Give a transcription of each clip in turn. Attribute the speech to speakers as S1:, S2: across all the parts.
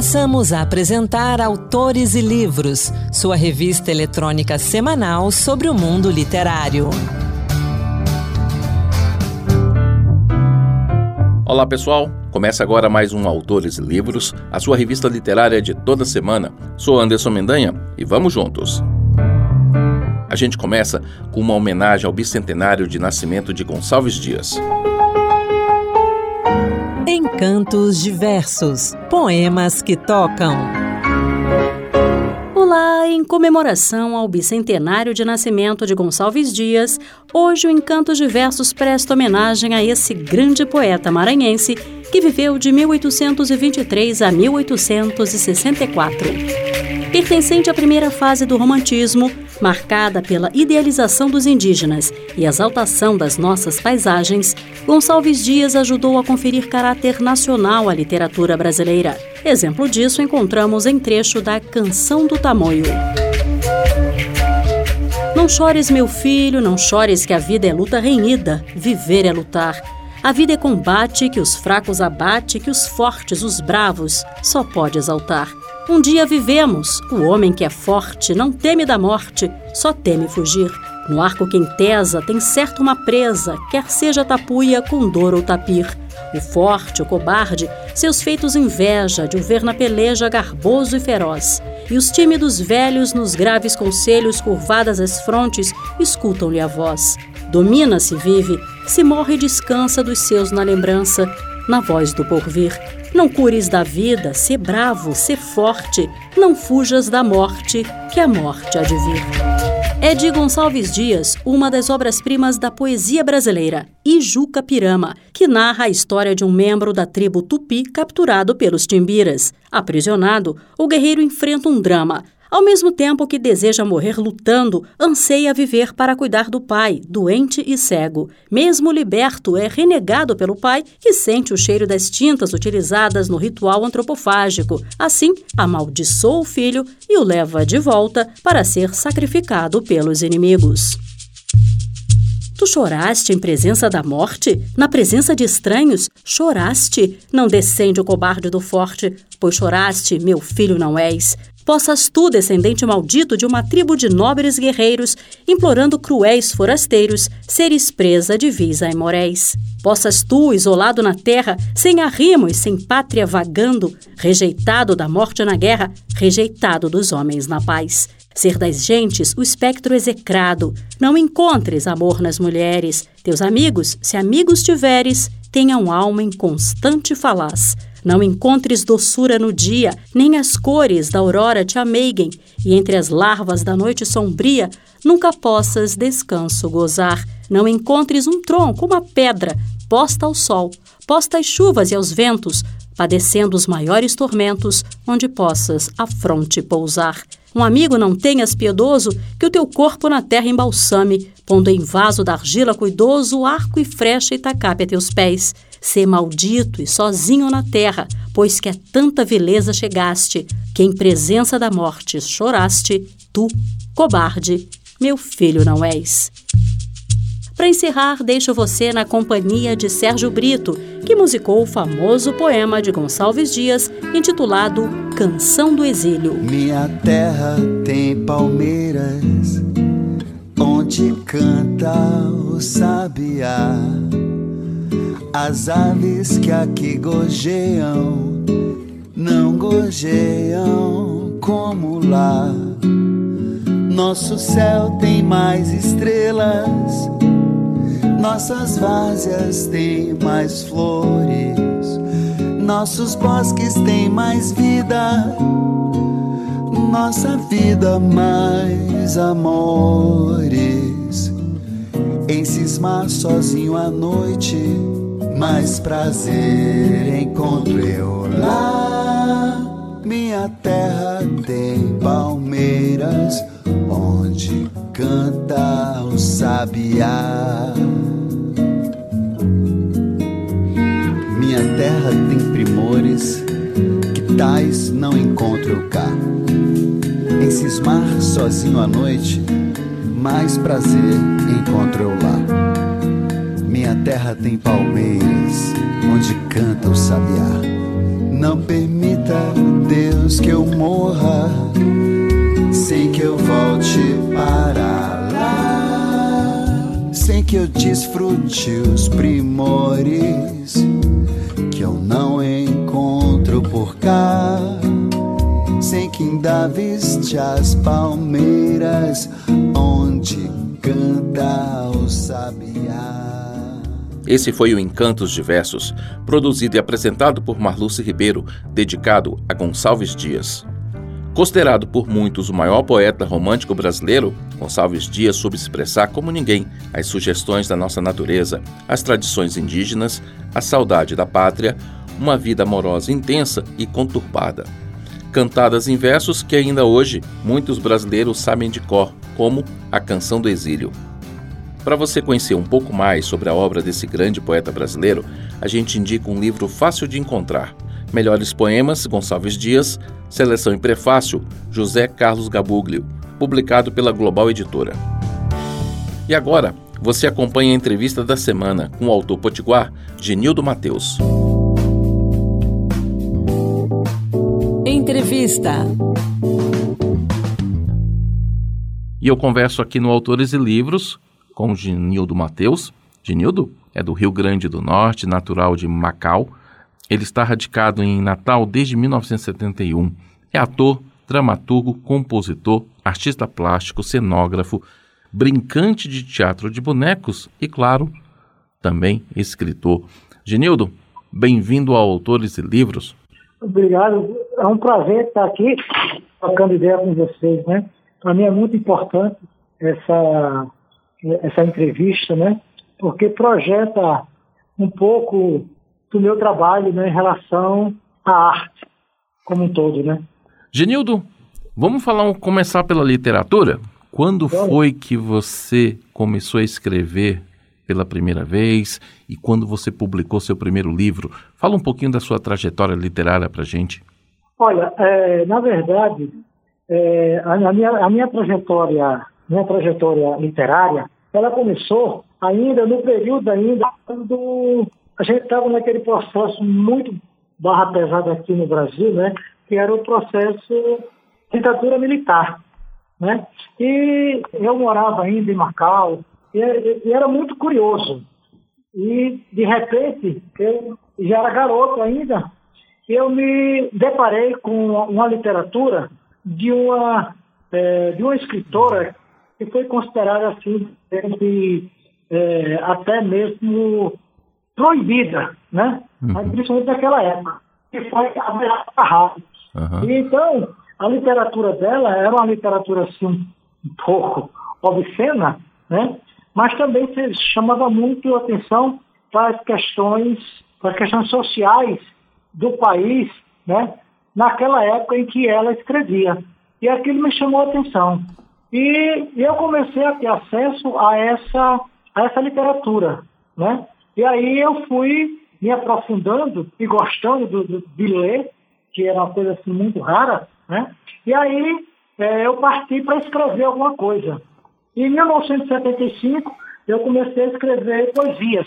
S1: Passamos a apresentar Autores e Livros, sua revista eletrônica semanal sobre o mundo literário.
S2: Olá pessoal, começa agora mais um Autores e Livros, a sua revista literária de toda semana. Sou Anderson Mendanha e vamos juntos. A gente começa com uma homenagem ao bicentenário de nascimento de Gonçalves Dias.
S1: Encantos diversos, poemas que tocam.
S3: Olá, em comemoração ao bicentenário de nascimento de Gonçalves Dias, hoje o Encantos Diversos presta homenagem a esse grande poeta maranhense que viveu de 1823 a 1864. Pertencente à primeira fase do romantismo, marcada pela idealização dos indígenas e exaltação das nossas paisagens, Gonçalves Dias ajudou a conferir caráter nacional à literatura brasileira. Exemplo disso encontramos em trecho da Canção do Tamoio. Não chores, meu filho, não chores, que a vida é luta renhida, viver é lutar. A vida é combate que os fracos abate, que os fortes, os bravos, só pode exaltar. Um dia vivemos, o homem que é forte não teme da morte, só teme fugir. No arco quem tesa tem certo uma presa, quer seja tapuia com dor ou tapir. O forte, o cobarde, seus feitos inveja de o ver na peleja garboso e feroz. E os tímidos velhos, nos graves conselhos curvadas as frontes, escutam-lhe a voz. Domina-se, vive, se morre e descansa dos seus na lembrança, na voz do porvir. Não cures da vida, sê bravo, sê forte, não fujas da morte, que a morte há de vir. É de Gonçalves Dias, uma das obras-primas da poesia brasileira, Ijuca Pirama, que narra a história de um membro da tribo Tupi capturado pelos Timbiras. Aprisionado, o guerreiro enfrenta um drama, ao mesmo tempo que deseja morrer lutando, anseia viver para cuidar do pai, doente e cego. Mesmo liberto, é renegado pelo pai, que sente o cheiro das tintas utilizadas no ritual antropofágico. Assim, amaldiçoa o filho e o leva de volta para ser sacrificado pelos inimigos. Tu choraste em presença da morte? Na presença de estranhos? Choraste? Não descende o cobarde do forte, pois choraste, meu filho não és. Possas tu, descendente maldito de uma tribo de nobres guerreiros, implorando cruéis forasteiros, seres presa de vis aimoréis. Possas tu, isolado na terra, sem arrimo e sem pátria vagando, rejeitado da morte na guerra, rejeitado dos homens na paz. Ser das gentes o espectro execrado, não encontres amor nas mulheres. Teus amigos, se amigos tiveres, tenham alma em constante falaz não encontres doçura no dia, nem as cores da aurora te ameiguem, e entre as larvas da noite sombria nunca possas descanso gozar. Não encontres um tronco, uma pedra, posta ao sol, posta às chuvas e aos ventos, padecendo os maiores tormentos, onde possas a fronte pousar. Um amigo não tenhas piedoso, que o teu corpo na terra embalsame, pondo em vaso da argila cuidoso arco e frecha e tacape a teus pés ser maldito e sozinho na terra, pois que a tanta vileza chegaste, que em presença da morte choraste, tu, cobarde, meu filho não és. Para encerrar, deixo você na companhia de Sérgio Brito, que musicou o famoso poema de Gonçalves Dias, intitulado Canção do Exílio.
S4: Minha terra tem palmeiras, onde canta o sabiá as aves que aqui gojeiam não gojeiam como lá. Nosso céu tem mais estrelas, nossas várzeas têm mais flores, nossos bosques têm mais vida, nossa vida mais amores. Em cismar sozinho à noite mais prazer encontro eu lá. Minha terra tem palmeiras onde canta o sabiá. Minha terra tem primores que tais não encontro eu cá. Em cismar sozinho à noite, mais prazer encontro eu lá. Minha terra tem palmeiras onde canta o sabiá. Não permita menos que eu morra sem que eu volte para lá, sem que eu desfrute os primores que eu não encontro por cá, sem que ainda viste as palmeiras onde canta o sabiá.
S2: Esse foi o Encantos de Versos, produzido e apresentado por Marluce Ribeiro, dedicado a Gonçalves Dias. Considerado por muitos o maior poeta romântico brasileiro, Gonçalves Dias soube expressar como ninguém as sugestões da nossa natureza, as tradições indígenas, a saudade da pátria, uma vida amorosa intensa e conturbada. Cantadas em versos que ainda hoje muitos brasileiros sabem de cor, como a Canção do Exílio. Para você conhecer um pouco mais sobre a obra desse grande poeta brasileiro, a gente indica um livro fácil de encontrar Melhores Poemas, Gonçalves Dias, Seleção e Prefácio, José Carlos Gabuglio, publicado pela Global Editora. E agora, você acompanha a entrevista da semana com o autor potiguar, Genildo Mateus.
S1: Entrevista.
S2: E eu converso aqui no Autores e Livros com Genildo Mateus. Genildo é do Rio Grande do Norte, natural de Macau, ele está radicado em Natal desde 1971. É ator, dramaturgo, compositor, artista plástico, cenógrafo, brincante de teatro de bonecos e, claro, também escritor. Genildo, bem-vindo ao Autores e Livros.
S5: Obrigado. É um prazer estar aqui trocando ideia com vocês, né? Para mim é muito importante essa, essa entrevista, né? Porque projeta um pouco do meu trabalho né, em relação à arte como um todo, né?
S2: Genildo, vamos falar um, começar pela literatura? Quando foi que você começou a escrever pela primeira vez e quando você publicou seu primeiro livro? Fala um pouquinho da sua trajetória literária para gente.
S5: Olha, é, na verdade, é, a, minha, a minha trajetória, minha trajetória literária, ela começou ainda no período ainda do a gente estava naquele processo muito barra pesada aqui no Brasil, né? Que era o processo ditadura militar, né? E eu morava ainda em Macau e, e era muito curioso. E, de repente, eu já era garoto ainda, eu me deparei com uma literatura de uma, é, de uma escritora que foi considerada assim, de, é, até mesmo proibida, né? Uhum. Principalmente naquela época, que foi a Beata. Uhum. E então, a literatura dela era uma literatura assim um pouco obscena, né? Mas também chamava muito atenção para as questões, para as questões sociais do país, né? Naquela época em que ela escrevia. E aquilo me chamou a atenção. E eu comecei a ter acesso a essa, a essa literatura, né? E aí eu fui me aprofundando e gostando do, do, de ler, que era uma coisa assim muito rara, né? E aí é, eu parti para escrever alguma coisa. E em 1975 eu comecei a escrever poesias.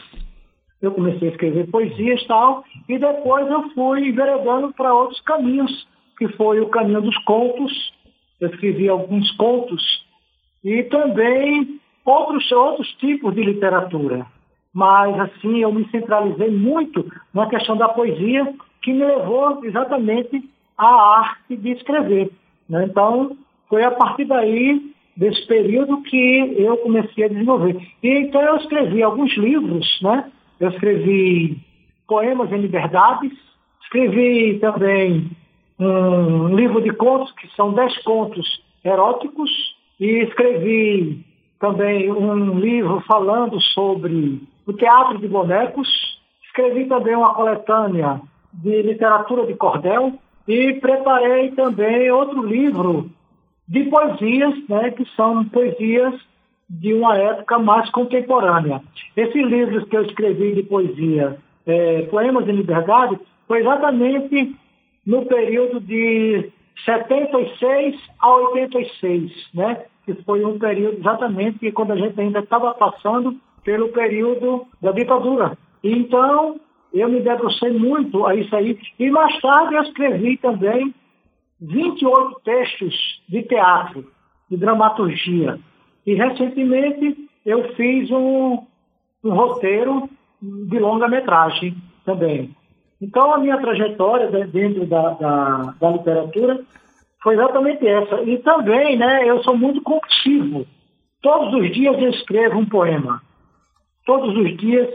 S5: Eu comecei a escrever poesias e tal, e depois eu fui enveredando para outros caminhos, que foi o caminho dos contos. Eu escrevi alguns contos e também outros, outros tipos de literatura mas assim eu me centralizei muito na questão da poesia, que me levou exatamente à arte de escrever. Né? Então, foi a partir daí, desse período, que eu comecei a desenvolver. E então eu escrevi alguns livros, né? Eu escrevi Poemas em Liberdades, escrevi também um livro de contos, que são dez contos eróticos, e escrevi também um livro falando sobre o teatro de bonecos. Escrevi também uma coletânea de literatura de cordel e preparei também outro livro de poesias, né, que são poesias de uma época mais contemporânea. Esses livros que eu escrevi de poesia, é, Poemas em Liberdade, foi exatamente no período de 76 a 86, né? que foi um período exatamente quando a gente ainda estava passando pelo período da ditadura. Então, eu me debrucei muito a isso aí. E mais tarde eu escrevi também 28 textos de teatro, de dramaturgia. E recentemente eu fiz um, um roteiro de longa-metragem também. Então a minha trajetória dentro da, da, da, literatura foi exatamente essa. E também, né, eu sou muito compulsivo. Todos os dias eu escrevo um poema. Todos os dias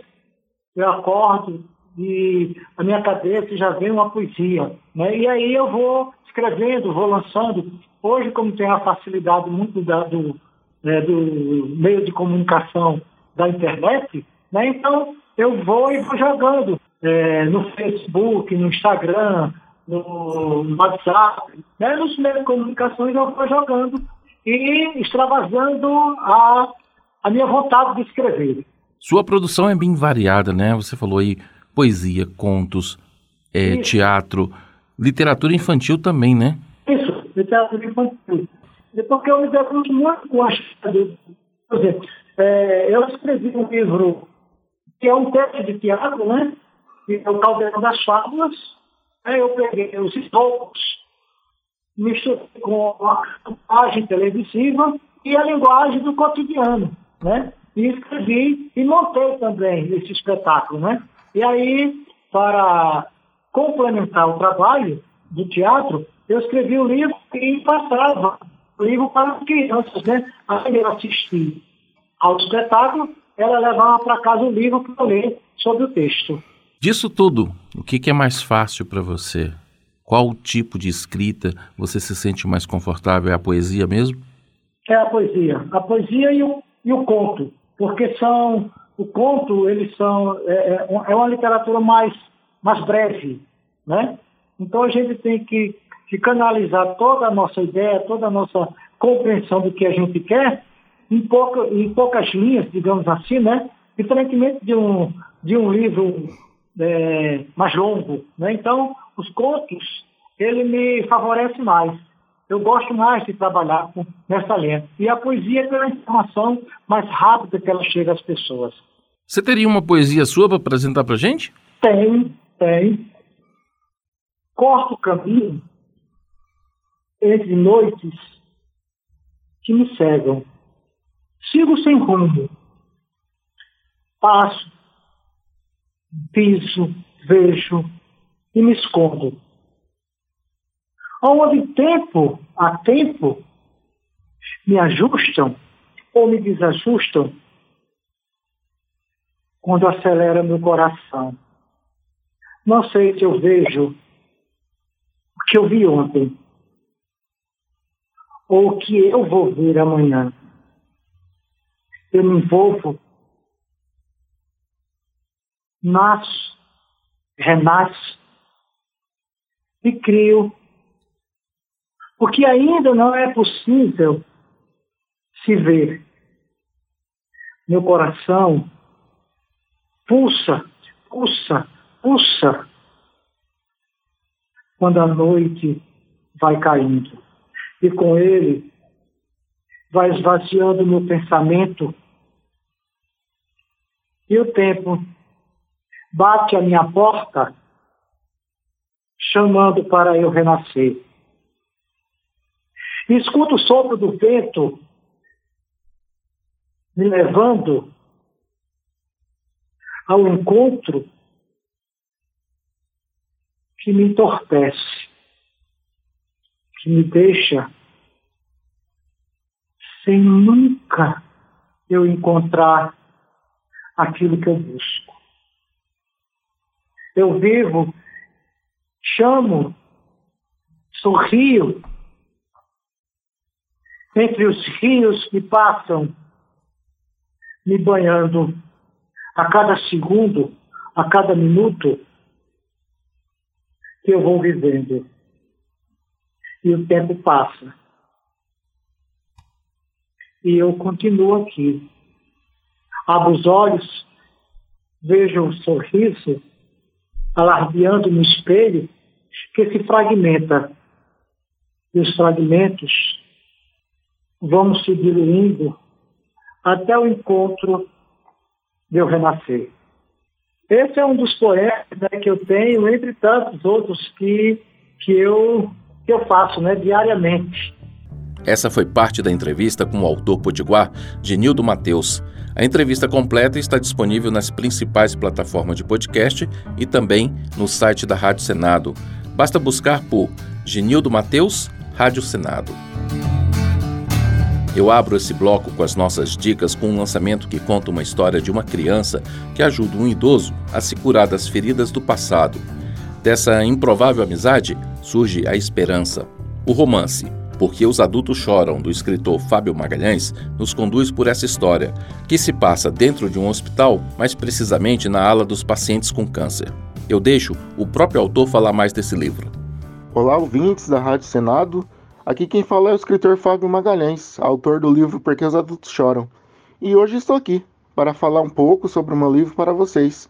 S5: eu acordo e a minha cabeça já vem uma poesia. Né? E aí eu vou escrevendo, vou lançando. Hoje, como tem a facilidade muito da, do, é, do meio de comunicação da internet, né? então eu vou e vou jogando é, no Facebook, no Instagram, no WhatsApp, né? nos meios de comunicação eu vou jogando e extravasando a, a minha vontade de escrever.
S2: Sua produção é bem variada, né? Você falou aí poesia, contos, é, teatro, literatura infantil também, né?
S5: Isso, literatura infantil. Porque eu me debruço muito com as... Por exemplo, é, eu escrevi um livro que é um texto de teatro, né? Que é o Caldeirão das Fábulas. Aí eu peguei os estopos, misturei com a linguagem televisiva e a linguagem do cotidiano, né? E escrevi e montei também esse espetáculo, né? E aí, para complementar o trabalho do teatro, eu escrevi o livro e passava o livro para as crianças, né? Além de assistir ao espetáculo, ela levava para casa o livro para ler sobre o texto.
S2: Disso tudo, o que é mais fácil para você? Qual tipo de escrita você se sente mais confortável? É a poesia mesmo?
S5: É a poesia. A poesia e o, e o conto. Porque são o conto, eles são, é, é, é uma literatura mais, mais breve, né? Então a gente tem que, que canalizar toda a nossa ideia, toda a nossa compreensão do que a gente quer em, pouca, em poucas linhas, digamos assim, né? Diferentemente de um, de um livro é, mais longo, né? Então, os contos, ele me favorece mais eu gosto mais de trabalhar com, nessa linha. E a poesia é pela informação mais rápida que ela chega às pessoas.
S2: Você teria uma poesia sua para apresentar para gente?
S5: Tem, tem. Corto o caminho entre noites que me cegam. Sigo sem rumo. Passo, piso, vejo e me escondo onde tempo a tempo me ajustam ou me desajustam quando acelera meu coração. Não sei se eu vejo o que eu vi ontem ou o que eu vou ver amanhã. Eu me envolvo, nasço, renasço e crio porque ainda não é possível se ver. Meu coração pulsa, pulsa, pulsa, quando a noite vai caindo. E com ele vai esvaziando meu pensamento. E o tempo bate à minha porta, chamando para eu renascer. Escuto o sopro do vento me levando ao encontro que me entorpece, que me deixa sem nunca eu encontrar aquilo que eu busco. Eu vivo, chamo, sorrio, entre os rios que passam me banhando a cada segundo, a cada minuto que eu vou vivendo. E o tempo passa. E eu continuo aqui. Abro os olhos, vejo o um sorriso alardeando no espelho que se fragmenta. E os fragmentos vamos se diluindo até o encontro de eu renascer. Esse é um dos poemas né, que eu tenho, entre tantos outros que, que, eu, que eu faço né, diariamente.
S2: Essa foi parte da entrevista com o autor potiguar, Genildo Mateus. A entrevista completa está disponível nas principais plataformas de podcast e também no site da Rádio Senado. Basta buscar por Genildo Mateus, Rádio Senado. Eu abro esse bloco com as nossas dicas com um lançamento que conta uma história de uma criança que ajuda um idoso a se curar das feridas do passado. Dessa improvável amizade surge a esperança. O romance Porque os Adultos Choram, do escritor Fábio Magalhães, nos conduz por essa história, que se passa dentro de um hospital, mais precisamente na ala dos pacientes com câncer. Eu deixo o próprio autor falar mais desse livro.
S6: Olá, ouvintes da Rádio Senado. Aqui quem fala é o escritor Fábio Magalhães, autor do livro Porque os Adultos Choram. E hoje estou aqui para falar um pouco sobre o meu livro para vocês.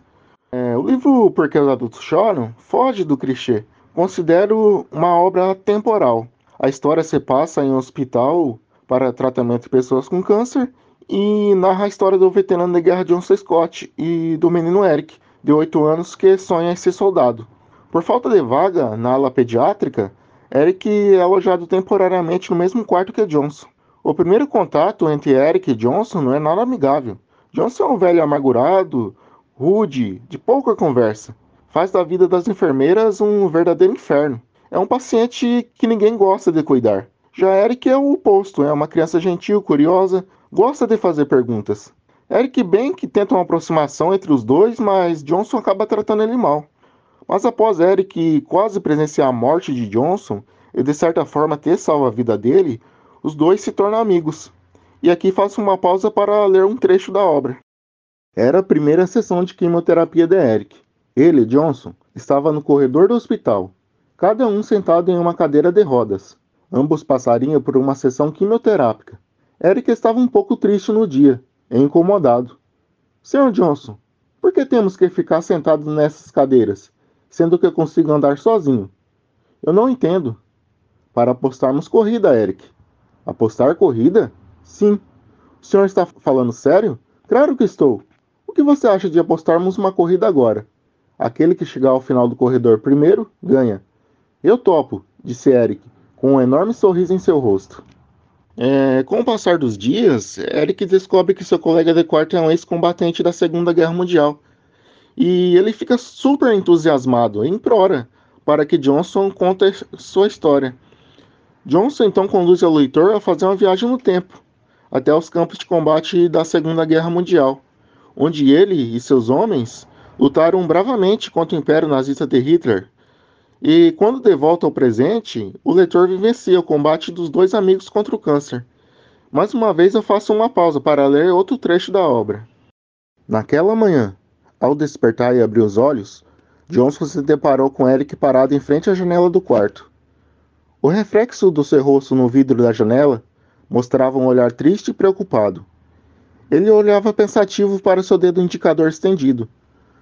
S6: É, o livro Porque os Adultos Choram foge do clichê. Considero uma obra temporal. A história se passa em um hospital para tratamento de pessoas com câncer e narra a história do veterano da guerra John C. Scott e do menino Eric, de 8 anos, que sonha em ser soldado. Por falta de vaga na ala pediátrica, Eric é alojado temporariamente no mesmo quarto que Johnson. O primeiro contato entre Eric e Johnson não é nada amigável. Johnson é um velho amargurado, rude, de pouca conversa. Faz da vida das enfermeiras um verdadeiro inferno. É um paciente que ninguém gosta de cuidar. Já Eric é o oposto, é uma criança gentil, curiosa, gosta de fazer perguntas. Eric bem que tenta uma aproximação entre os dois, mas Johnson acaba tratando ele mal. Mas após Eric quase presenciar a morte de Johnson e de certa forma ter salvo a vida dele, os dois se tornam amigos. E aqui faço uma pausa para ler um trecho da obra. Era a primeira sessão de quimioterapia de Eric. Ele, Johnson, estava no corredor do hospital, cada um sentado em uma cadeira de rodas. Ambos passariam por uma sessão quimioterápica. Eric estava um pouco triste no dia, e incomodado. Senhor Johnson, por que temos que ficar sentados nessas cadeiras? Sendo que eu consigo andar sozinho. Eu não entendo. Para apostarmos corrida, Eric. Apostar corrida? Sim. O senhor está falando sério? Claro que estou. O que você acha de apostarmos uma corrida agora? Aquele que chegar ao final do corredor primeiro, ganha. Eu topo, disse Eric, com um enorme sorriso em seu rosto. É, com o passar dos dias, Eric descobre que seu colega de quarto é um ex-combatente da Segunda Guerra Mundial e ele fica super entusiasmado e implora para que Johnson conte sua história. Johnson então conduz o leitor a fazer uma viagem no tempo, até os campos de combate da Segunda Guerra Mundial, onde ele e seus homens lutaram bravamente contra o Império Nazista de Hitler. E quando de volta ao presente, o leitor vivencia o combate dos dois amigos contra o câncer. Mais uma vez eu faço uma pausa para ler outro trecho da obra. Naquela manhã, ao despertar e abrir os olhos, Johnson se deparou com Eric parado em frente à janela do quarto. O reflexo do seu rosto no vidro da janela mostrava um olhar triste e preocupado. Ele olhava pensativo para seu dedo indicador estendido.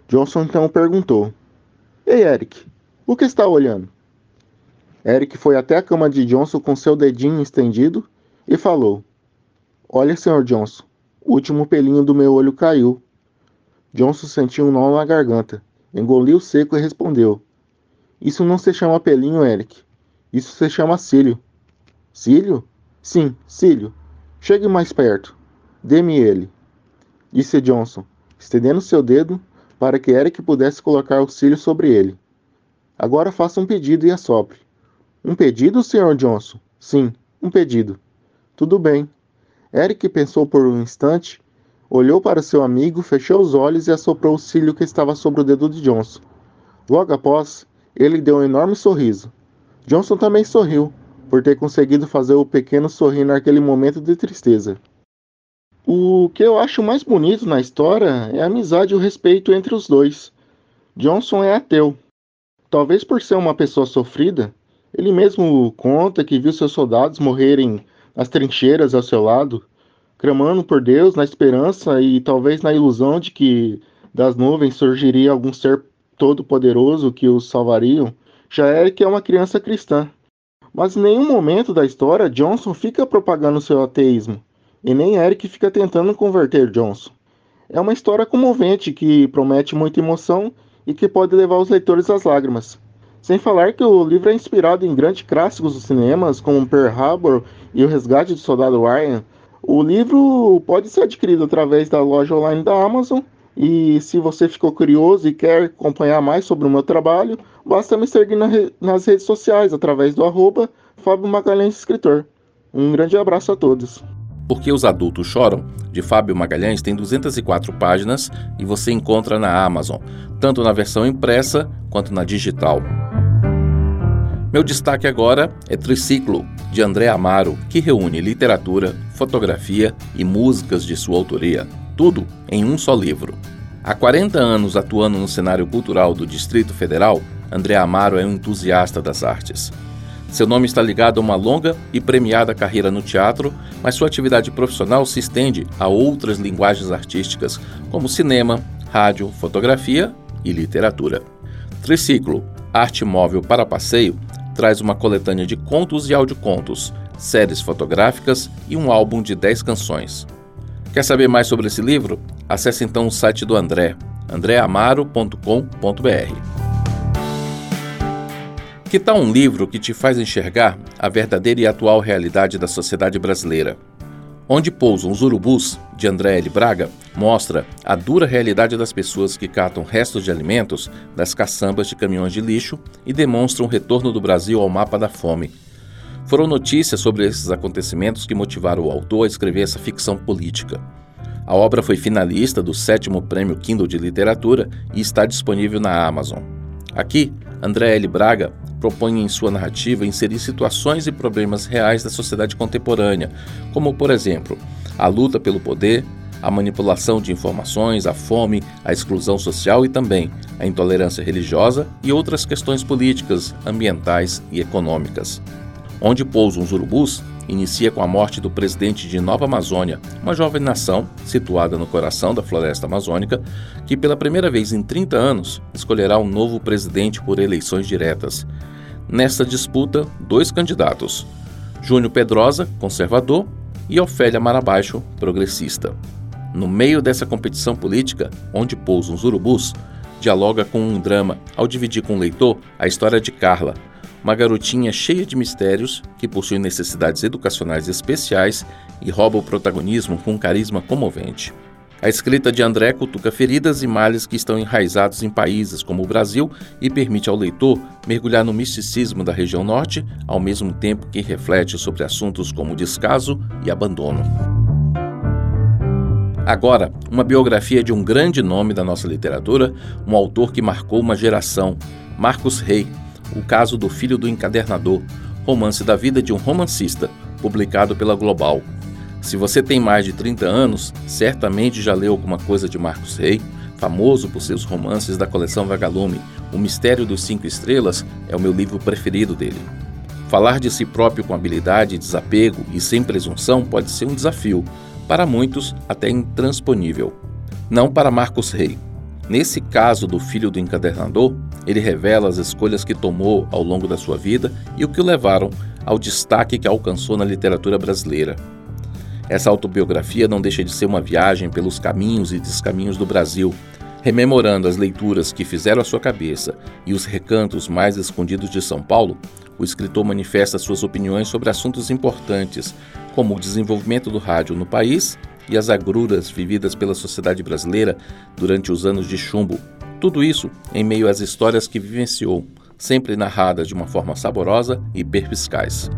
S6: Johnson então perguntou: Ei, Eric, o que está olhando? Eric foi até a cama de Johnson com seu dedinho estendido e falou: Olha, Sr. Johnson, o último pelinho do meu olho caiu. Johnson sentiu um nó na garganta, engoliu seco e respondeu: Isso não se chama pelinho, Eric. Isso se chama cílio. Cílio? Sim, cílio. Chegue mais perto. Dê-me ele. Disse Johnson, estendendo seu dedo para que Eric pudesse colocar o cílio sobre ele. Agora faça um pedido e assopre. Um pedido, Sr. Johnson? Sim, um pedido. Tudo bem. Eric pensou por um instante Olhou para seu amigo, fechou os olhos e assoprou o cílio que estava sobre o dedo de Johnson. Logo após, ele deu um enorme sorriso. Johnson também sorriu, por ter conseguido fazer o pequeno sorrir naquele momento de tristeza. O que eu acho mais bonito na história é a amizade e o respeito entre os dois. Johnson é ateu. Talvez por ser uma pessoa sofrida, ele mesmo conta que viu seus soldados morrerem nas trincheiras ao seu lado clamando por Deus na esperança e talvez na ilusão de que das nuvens surgiria algum ser todo-poderoso que os salvariam, já Eric é uma criança cristã. Mas em nenhum momento da história Johnson fica propagando seu ateísmo, e nem Eric fica tentando converter Johnson. É uma história comovente que promete muita emoção e que pode levar os leitores às lágrimas. Sem falar que o livro é inspirado em grandes clássicos dos cinemas, como Pearl Harbor e O Resgate do Soldado Ryan. O livro pode ser adquirido através da loja online da Amazon. E se você ficou curioso e quer acompanhar mais sobre o meu trabalho, basta me seguir na re nas redes sociais através do arroba Fábio Magalhães Escritor. Um grande abraço a todos.
S2: Porque os adultos choram, de Fábio Magalhães, tem 204 páginas e você encontra na Amazon, tanto na versão impressa quanto na digital. Meu destaque agora é Triciclo, de André Amaro, que reúne literatura, fotografia e músicas de sua autoria, tudo em um só livro. Há 40 anos atuando no cenário cultural do Distrito Federal, André Amaro é um entusiasta das artes. Seu nome está ligado a uma longa e premiada carreira no teatro, mas sua atividade profissional se estende a outras linguagens artísticas, como cinema, rádio, fotografia e literatura. Triciclo, Arte Móvel para Passeio, traz uma coletânea de contos e audiocontos, séries fotográficas e um álbum de 10 canções. Quer saber mais sobre esse livro? Acesse então o site do André, andreamaro.com.br. Que tal um livro que te faz enxergar a verdadeira e atual realidade da sociedade brasileira? Onde Pousam os Urubus, de André L. Braga, mostra a dura realidade das pessoas que catam restos de alimentos das caçambas de caminhões de lixo e demonstra o retorno do Brasil ao mapa da fome. Foram notícias sobre esses acontecimentos que motivaram o autor a escrever essa ficção política. A obra foi finalista do sétimo Prêmio Kindle de Literatura e está disponível na Amazon. Aqui, André L. Braga propõe em sua narrativa inserir situações e problemas reais da sociedade contemporânea, como, por exemplo, a luta pelo poder, a manipulação de informações, a fome, a exclusão social e também a intolerância religiosa e outras questões políticas, ambientais e econômicas. Onde pousam os urubus inicia com a morte do presidente de Nova Amazônia, uma jovem nação situada no coração da floresta amazônica, que pela primeira vez em 30 anos escolherá um novo presidente por eleições diretas. Nesta disputa, dois candidatos: Júnior Pedrosa, conservador, e Ofélia Marabaixo, progressista. No meio dessa competição política, onde pousam os urubus, dialoga com um drama ao dividir com o leitor a história de Carla, uma garotinha cheia de mistérios que possui necessidades educacionais especiais e rouba o protagonismo com um carisma comovente. A escrita de André cutuca feridas e males que estão enraizados em países como o Brasil e permite ao leitor mergulhar no misticismo da região norte, ao mesmo tempo que reflete sobre assuntos como descaso e abandono. Agora, uma biografia de um grande nome da nossa literatura, um autor que marcou uma geração, Marcos Rey, o Caso do Filho do Encadernador, romance da vida de um romancista, publicado pela Global. Se você tem mais de 30 anos, certamente já leu alguma coisa de Marcos Rey, famoso por seus romances da coleção Vagalume. O Mistério dos Cinco Estrelas é o meu livro preferido dele. Falar de si próprio com habilidade, desapego e sem presunção pode ser um desafio, para muitos até intransponível. Não para Marcos Rey. Nesse caso do filho do encadernador, ele revela as escolhas que tomou ao longo da sua vida e o que o levaram ao destaque que alcançou na literatura brasileira. Essa autobiografia não deixa de ser uma viagem pelos caminhos e descaminhos do Brasil, rememorando as leituras que fizeram a sua cabeça e os recantos mais escondidos de São Paulo. O escritor manifesta suas opiniões sobre assuntos importantes, como o desenvolvimento do rádio no país e as agruras vividas pela sociedade brasileira durante os anos de chumbo. Tudo isso em meio às histórias que vivenciou, sempre narradas de uma forma saborosa e perspicaz.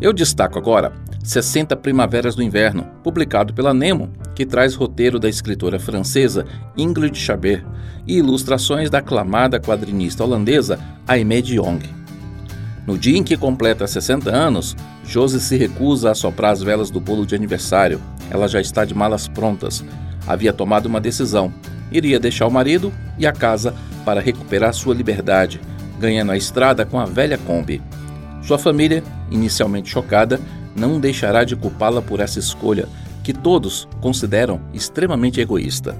S2: Eu destaco agora 60 Primaveras do Inverno, publicado pela Nemo, que traz roteiro da escritora francesa Ingrid Chabert e ilustrações da aclamada quadrinista holandesa Aimee de Jong. No dia em que completa 60 anos, Josie se recusa a soprar as velas do bolo de aniversário ela já está de malas prontas. Havia tomado uma decisão. Iria deixar o marido e a casa para recuperar sua liberdade, ganhando a estrada com a velha Kombi. Sua família, inicialmente chocada, não deixará de culpá-la por essa escolha, que todos consideram extremamente egoísta.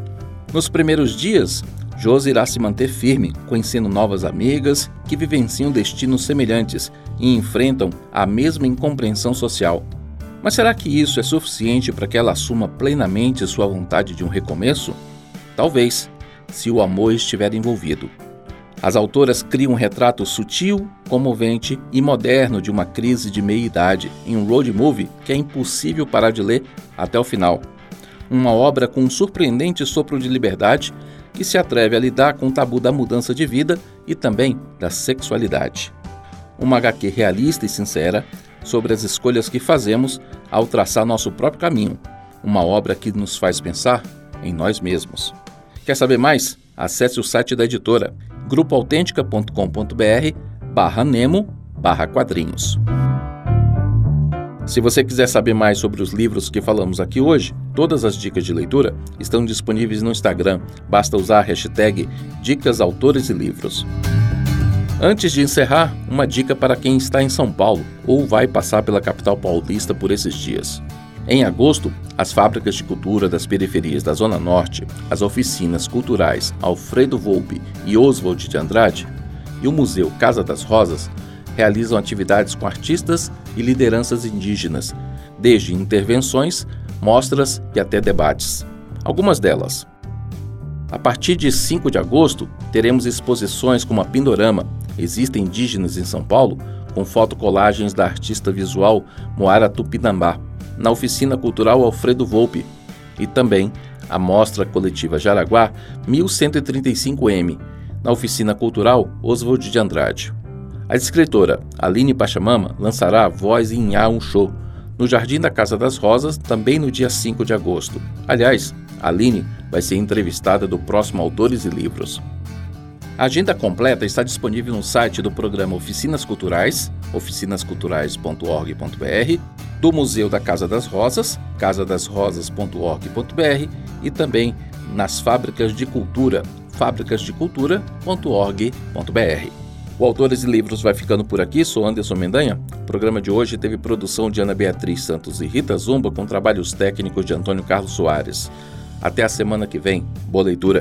S2: Nos primeiros dias, Josi irá se manter firme, conhecendo novas amigas que vivenciam destinos semelhantes e enfrentam a mesma incompreensão social. Mas será que isso é suficiente para que ela assuma plenamente sua vontade de um recomeço? Talvez, se o amor estiver envolvido. As autoras criam um retrato sutil, comovente e moderno de uma crise de meia-idade em um road movie que é impossível parar de ler até o final. Uma obra com um surpreendente sopro de liberdade que se atreve a lidar com o tabu da mudança de vida e também da sexualidade. Uma HQ realista e sincera sobre as escolhas que fazemos ao traçar nosso próprio caminho. Uma obra que nos faz pensar em nós mesmos. Quer saber mais? Acesse o site da editora grupoautêntica.com.br barra Nemo barra quadrinhos. Se você quiser saber mais sobre os livros que falamos aqui hoje, todas as dicas de leitura estão disponíveis no Instagram. Basta usar a hashtag Dicas Autores e Livros. Antes de encerrar, uma dica para quem está em São Paulo ou vai passar pela capital paulista por esses dias. Em agosto, as fábricas de cultura das periferias da Zona Norte, as oficinas culturais Alfredo Volpe e Oswald de Andrade e o Museu Casa das Rosas realizam atividades com artistas e lideranças indígenas, desde intervenções, mostras e até debates. Algumas delas. A partir de 5 de agosto, teremos exposições como a Pindorama, Existem Indígenas em São Paulo, com fotocolagens da artista visual Moara Tupinambá, na Oficina Cultural Alfredo Volpe, e também a Mostra Coletiva Jaraguá 1135M, na Oficina Cultural Oswald de Andrade. A escritora Aline Pachamama lançará Voz em A um Show no Jardim da Casa das Rosas, também no dia 5 de agosto. Aliás, Aline vai ser entrevistada do próximo Autores e Livros. A agenda completa está disponível no site do programa Oficinas Culturais, oficinasculturais.org.br, do Museu da Casa das Rosas, casadasrosas.org.br e também nas Fábricas de Cultura, fábricasdecultura.org.br. O Autores e Livros vai ficando por aqui, sou Anderson Mendanha. O programa de hoje teve produção de Ana Beatriz Santos e Rita Zumba com trabalhos técnicos de Antônio Carlos Soares. Até a semana que vem. Boa leitura.